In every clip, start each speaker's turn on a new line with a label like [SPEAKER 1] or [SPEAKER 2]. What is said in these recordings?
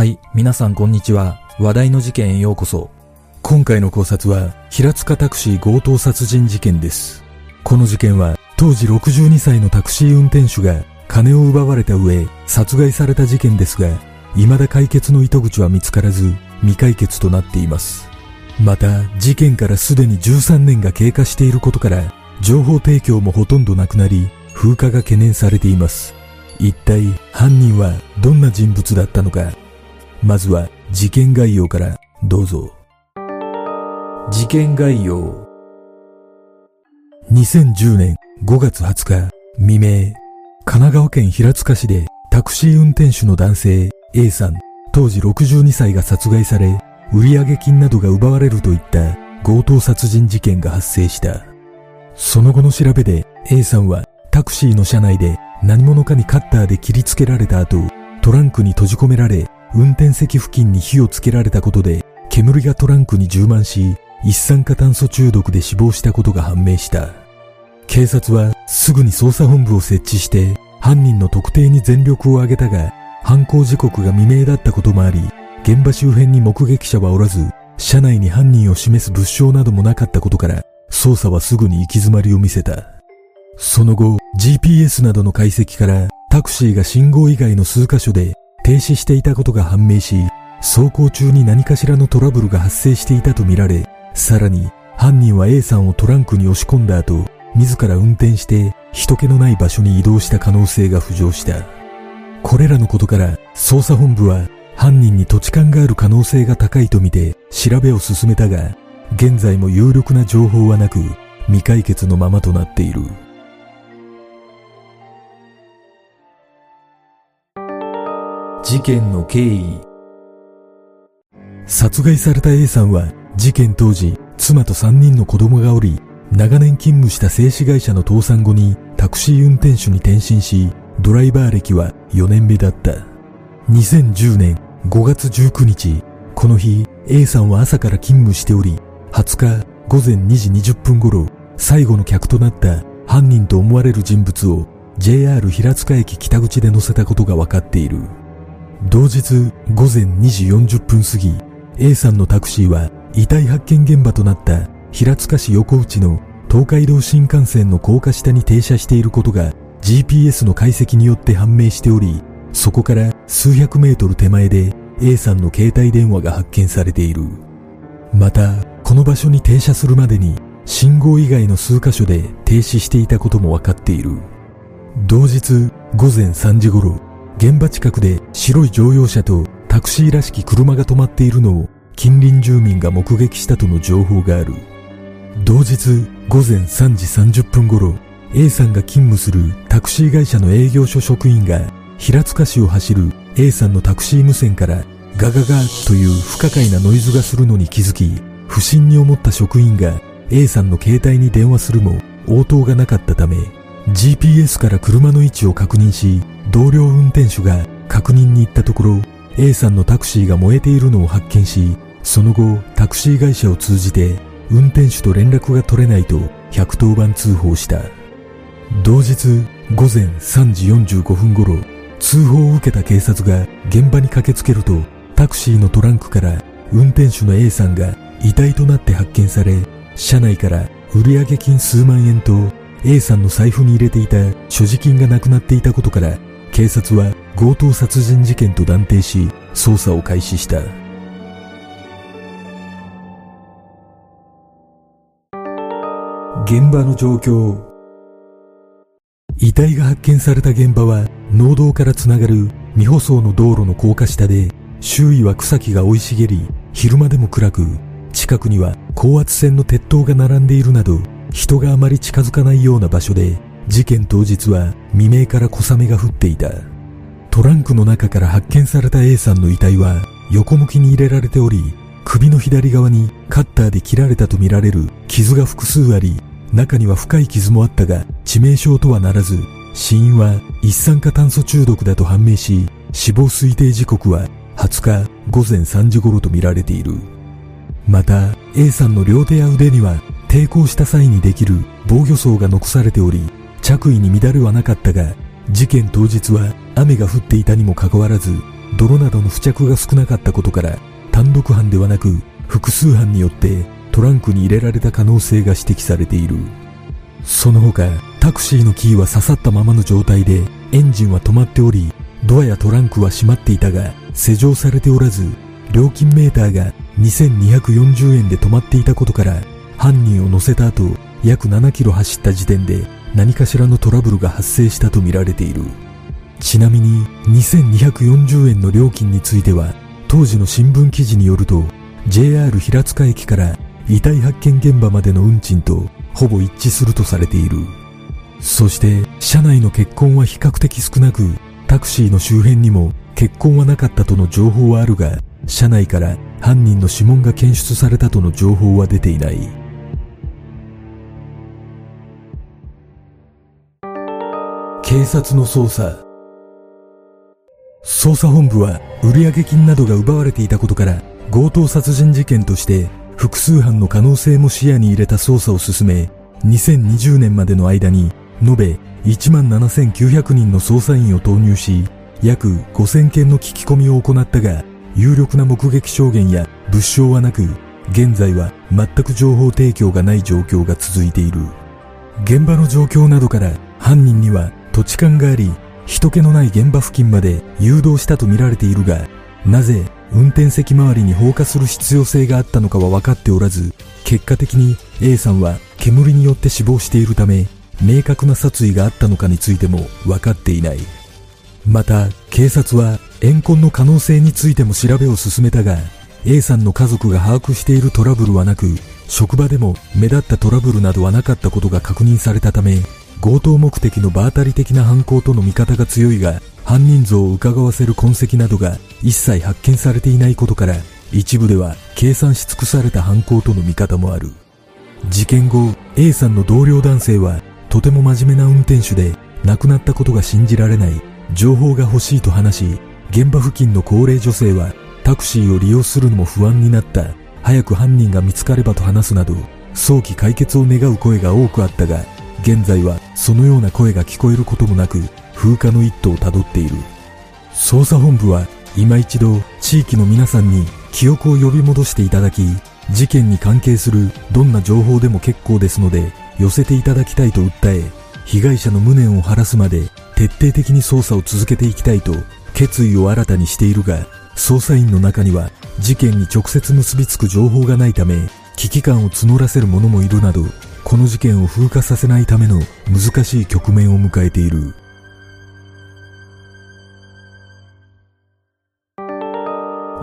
[SPEAKER 1] はい、皆さんこんにちは。話題の事件へようこそ。今回の考察は、平塚タクシー強盗殺人事件です。この事件は、当時62歳のタクシー運転手が金を奪われた上、殺害された事件ですが、未だ解決の糸口は見つからず、未解決となっています。また、事件からすでに13年が経過していることから、情報提供もほとんどなくなり、風化が懸念されています。一体、犯人はどんな人物だったのか。まずは、事件概要からどうぞ。事件概要。2010年5月20日未明、神奈川県平塚市でタクシー運転手の男性 A さん、当時62歳が殺害され、売上金などが奪われるといった強盗殺人事件が発生した。その後の調べで A さんはタクシーの車内で何者かにカッターで切りつけられた後、トランクに閉じ込められ、運転席付近に火をつけられたことで、煙がトランクに充満し、一酸化炭素中毒で死亡したことが判明した。警察はすぐに捜査本部を設置して、犯人の特定に全力を挙げたが、犯行時刻が未明だったこともあり、現場周辺に目撃者はおらず、車内に犯人を示す物証などもなかったことから、捜査はすぐに行き詰まりを見せた。その後、GPS などの解析から、タクシーが信号以外の数箇所で停止していたことが判明し、走行中に何かしらのトラブルが発生していたとみられ、さらに犯人は A さんをトランクに押し込んだ後、自ら運転して人気のない場所に移動した可能性が浮上した。これらのことから捜査本部は犯人に土地勘がある可能性が高いとみて調べを進めたが、現在も有力な情報はなく未解決のままとなっている。事件の経緯殺害された A さんは事件当時妻と3人の子供がおり長年勤務した製紙会社の倒産後にタクシー運転手に転身しドライバー歴は4年目だった。2010年5月19日この日 A さんは朝から勤務しており20日午前2時20分頃最後の客となった犯人と思われる人物を JR 平塚駅北口で乗せたことが分かっている同日午前2時40分過ぎ A さんのタクシーは遺体発見現場となった平塚市横内の東海道新幹線の高架下に停車していることが GPS の解析によって判明しておりそこから数百メートル手前で A さんの携帯電話が発見されている。またこの場所に停車するまでに信号以外の数箇所で停止していたことも分かっている。同日午前3時頃現場近くで白い乗用車とタクシーらしき車が止まっているのを近隣住民が目撃したとの情報がある。同日午前3時30分頃 A さんが勤務するタクシー会社の営業所職員が平塚市を走る A さんのタクシー無線からガガガという不可解なノイズがするのに気づき不審に思った職員が A さんの携帯に電話するも応答がなかったため GPS から車の位置を確認し同僚運転手が確認に行ったところ A さんのタクシーが燃えているのを発見しその後タクシー会社を通じて運転手と連絡が取れないと110番通報した。同日午前3時45分頃通報を受けた警察が現場に駆けつけるとタクシーのトランクから運転手の A さんが遺体となって発見され車内から売上金数万円と A さんの財布に入れていた所持金がなくなっていたことから警察は強盗殺人事件と断定し捜査を開始した。現場の状況。遺体が発見された現場は農道からつながる未舗装の道路の高架下で周囲は草木が生い茂り昼間でも暗く近くには高圧線の鉄塔が並んでいるなど人があまり近づかないような場所で事件当日は未明から小雨が降っていた。トランクの中から発見された A さんの遺体は横向きに入れられており首の左側にカッターで切られたとみられる傷が複数あり中には深い傷もあったが致命傷とはならず死因は一酸化炭素中毒だと判明し死亡推定時刻は20日午前3時頃とみられている。また A さんの両手や腕には抵抗した際にできる防御層が残されており着衣に乱れはなかったが事件当日は雨が降っていたにもかかわらず泥などの付着が少なかったことから単独犯ではなく複数犯によってトランクに入れられた可能性が指摘されている。その他タクシーのキーは刺さったままの状態でエンジンは止まっておりドアやトランクは閉まっていたが施錠されておらず料金メーターが2240円で止まっていたことから犯人を乗せた後約7キロ走った時点で何かしらのトラブルが発生したとみられている。ちなみに2240円の料金については当時の新聞記事によると JR 平塚駅から遺体発見現場までの運賃とほぼ一致するとされている。そして車内の血痕は比較的少なくタクシーの周辺にも血痕はなかったとの情報はあるが車内から犯人の指紋が検出されたとの情報は出ていない。警察の捜査。捜査本部は売上金などが奪われていたことから強盗殺人事件として複数犯の可能性も視野に入れた捜査を進め2020年までの間に延べ1万7900人の捜査員を投入し約5000件の聞き込みを行ったが有力な目撃証言や物証はなく現在は全く情報提供がない状況が続いている。現場の状況などから犯人には土地勘があり人気のない現場付近まで誘導したとみられているがなぜ運転席周りに放火する必要性があったのかは分かっておらず結果的に A さんは煙によって死亡しているため明確な殺意があったのかについても分かっていない。また警察は怨恨の可能性についても調べを進めたが A さんの家族が把握しているトラブルはなく職場でも目立ったトラブルなどはなかったことが確認されたため強盗目的の場当たり的な犯行との見方が強いが犯人像を伺わせる痕跡などが一切発見されていないことから一部では計算し尽くされた犯行との見方もある。事件後 A さんの同僚男性はとても真面目な運転手で亡くなったことが信じられない情報が欲しいと話し現場付近の高齢女性はタクシーを利用するのも不安になった。早く犯人が見つかればと話すなど早期解決を願う声が多くあったが現在はそのような声が聞こえることもなく風化の一途をたどっている。捜査本部は今一度地域の皆さんに記憶を呼び戻していただき事件に関係するどんな情報でも結構ですので寄せていただきたいと訴え被害者の無念を晴らすまで徹底的に捜査を続けていきたいと決意を新たにしているが捜査員の中には事件に直接結びつく情報がないため危機感を募らせる者もいるなどこの事件を風化させないための難しい局面を迎えている。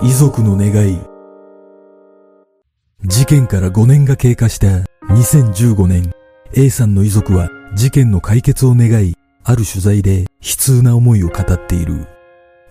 [SPEAKER 1] 遺族の願い。事件から5年が経過した2015年 A さんの遺族は事件の解決を願いある取材で悲痛な思いを語っている。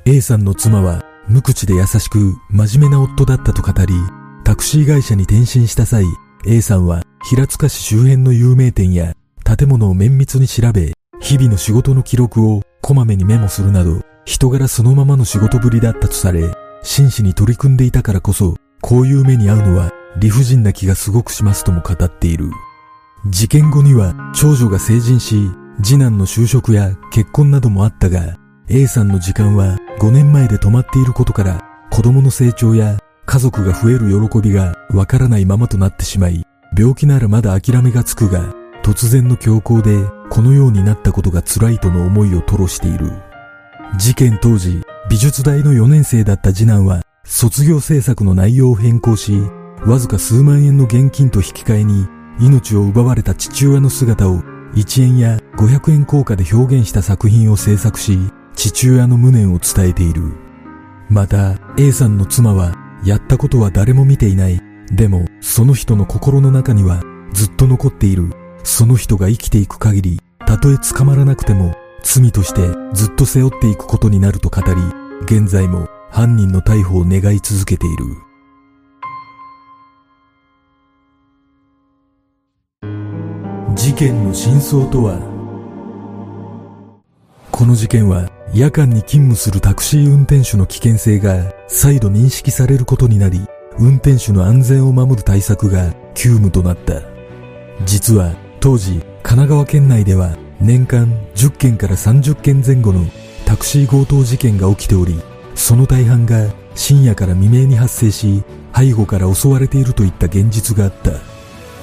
[SPEAKER 1] A さんの妻は無口で優しく真面目な夫だったと語りタクシー会社に転身した際 A さんは平塚市周辺の有名店や建物を綿密に調べ日々の仕事の記録をこまめにメモするなど人柄そのままの仕事ぶりだったとされ真摯に取り組んでいたからこそこういう目に遭うのは理不尽な気がすごくしますとも語っている。事件後には長女が成人し次男の就職や結婚などもあったが A さんの時間は5年前で止まっていることから子供の成長や家族が増える喜びがわからないままとなってしまい病気ならまだ諦めがつくが突然の強行でこのようになったことが辛いとの思いを吐露している。事件当時美術大の4年生だった次男は卒業制作の内容を変更しわずか数万円の現金と引き換えに命を奪われた父親の姿を1円や500円硬貨で表現した作品を制作し父親の無念を伝えている。また A さんの妻はやったことは誰も見ていない。でもその人の心の中にはずっと残っているその人が生きていく限りたとえ捕まらなくても罪としてずっと背負っていくことになると語り現在も犯人の逮捕を願い続けている。事件の真相とは？この事件は夜間に勤務するタクシー運転手の危険性が再度認識されることになり運転手の安全を守る対策が急務となった実は当時神奈川県内では年間10件から30件前後のタクシー強盗事件が起きておりその大半が深夜から未明に発生し、背後から襲われているといった現実があった。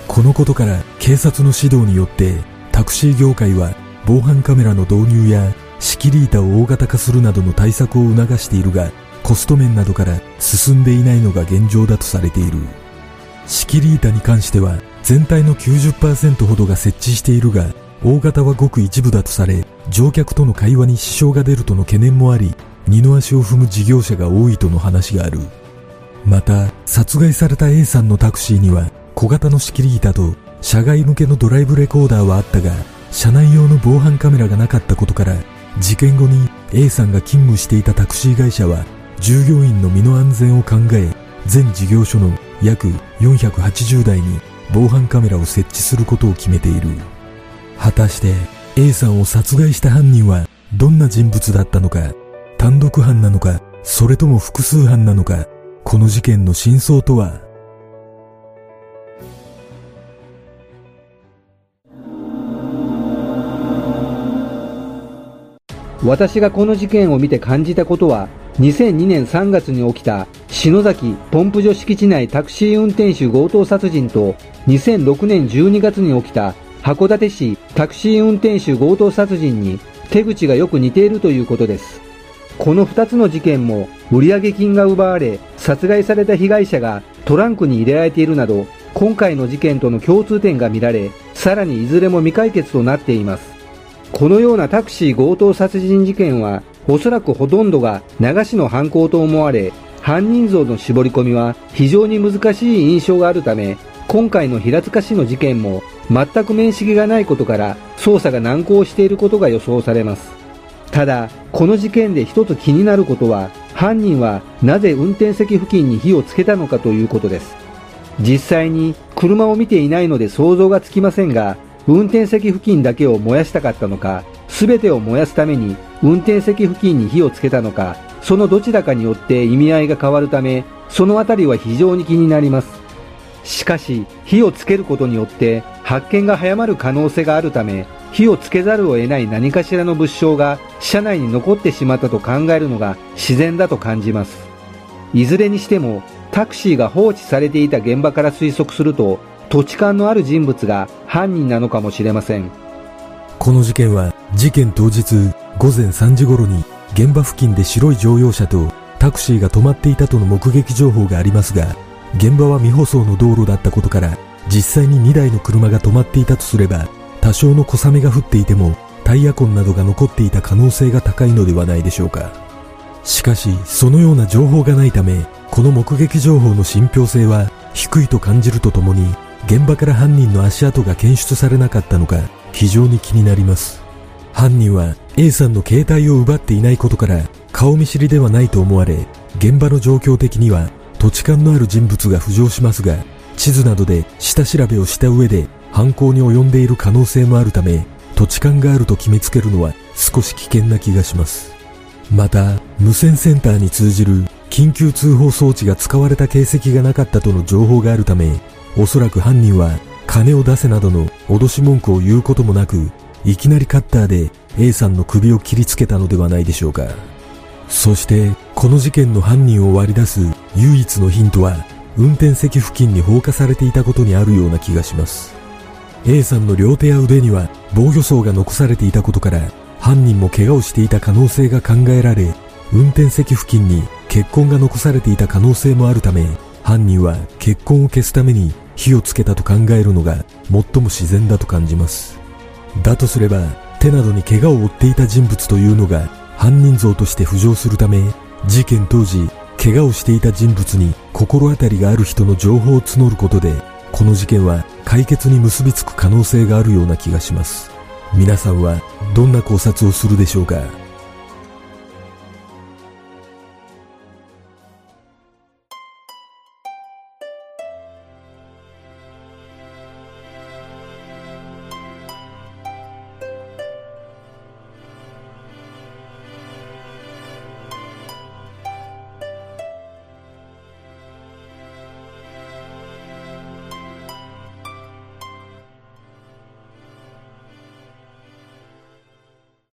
[SPEAKER 1] このことから警察の指導によってタクシー業界は防犯カメラの導入や仕切り板を大型化するなどの対策を促しているが、コスト面などから進んでいないのが現状だとされている。仕切り板に関しては全体の90%ほどが設置しているが、大型はごく一部だとされ、乗客との会話に支障が出るとの懸念もあり、二の足を踏む事業者が多いとの話がある。また、殺害された A さんのタクシーには、小型の仕切り板と、車外向けのドライブレコーダーはあったが、車内用の防犯カメラがなかったことから、事件後に A さんが勤務していたタクシー会社は、従業員の身の安全を考え、全事業所の約480台に防犯カメラを設置することを決めている。果たして A さんを殺害した犯人はどんな人物だったのか、単独犯なのか、それとも複数犯なのか、この事件の真相とは
[SPEAKER 2] 私がこの事件を見て感じたことは2002年3月に起きた篠崎ポンプ所敷地内タクシー運転手強盗殺人と2006年12月に起きた函館市タクシー運転手強盗殺人に手口がよく似ているということです。この2つの事件も売上金が奪われ殺害された被害者がトランクに入れられているなど今回の事件との共通点が見られさらにいずれも未解決となっていますこのようなタクシー強盗殺人事件はおそらくほとんどが流しの犯行と思われ犯人像の絞り込みは非常に難しい印象があるため今回の平塚市の事件も全く面識がないことから捜査が難航していることが予想されます。ただこの事件で一つ気になることは犯人はなぜ運転席付近に火をつけたのかということです。実際に車を見ていないので想像がつきませんが運転席付近だけを燃やしたかったのか全てを燃やすために運転席付近に火をつけたのかそのどちらかによって意味合いが変わるためそのあたりは非常に気になります。しかし火をつけることによって発見が早まる可能性があるため火をつけざるを得ない何かしらの物証が車内に残ってしまったと考えるのが自然だと感じます。いずれにしてもタクシーが放置されていた現場から推測すると土地勘のある人物が犯人なのかもしれません。
[SPEAKER 1] この事件は事件当日午前3時頃に現場付近で白い乗用車とタクシーが止まっていたとの目撃情報がありますが現場は未舗装の道路だったことから実際に2台の車が止まっていたとすれば多少の小雨が降っていてもタイヤ痕などが残っていた可能性が高いのではないでしょうか。しかしそのような情報がないためこの目撃情報の信憑性は低いと感じるとともに現場から犯人の足跡が検出されなかったのか非常に気になります犯人は A さんの携帯を奪っていないことから顔見知りではないと思われ現場の状況的には土地勘のある人物が浮上しますが、地図などで下調べをした上で犯行に及んでいる可能性もあるため、土地勘があると決めつけるのは少し危険な気がします。また、無線センターに通じる緊急通報装置が使われた形跡がなかったとの情報があるため、おそらく犯人は金を出せなどの脅し文句を言うこともなく、いきなりカッターで A さんの首を切りつけたのではないでしょうか。そしてこの事件の犯人を割り出す唯一のヒントは運転席付近に放火されていたことにあるような気がします A さんの両手や腕には防御層が残されていたことから犯人も怪我をしていた可能性が考えられ運転席付近に血痕が残されていた可能性もあるため犯人は血痕を消すために火をつけたと考えるのが最も自然だと感じます。だとすれば手などに怪我を負っていた人物というのが犯人像として浮上するため事件当時怪我をしていた人物に心当たりがある人の情報を募ることでこの事件は解決に結びつく可能性があるような気がします。皆さんはどんな考察をするでしょうか？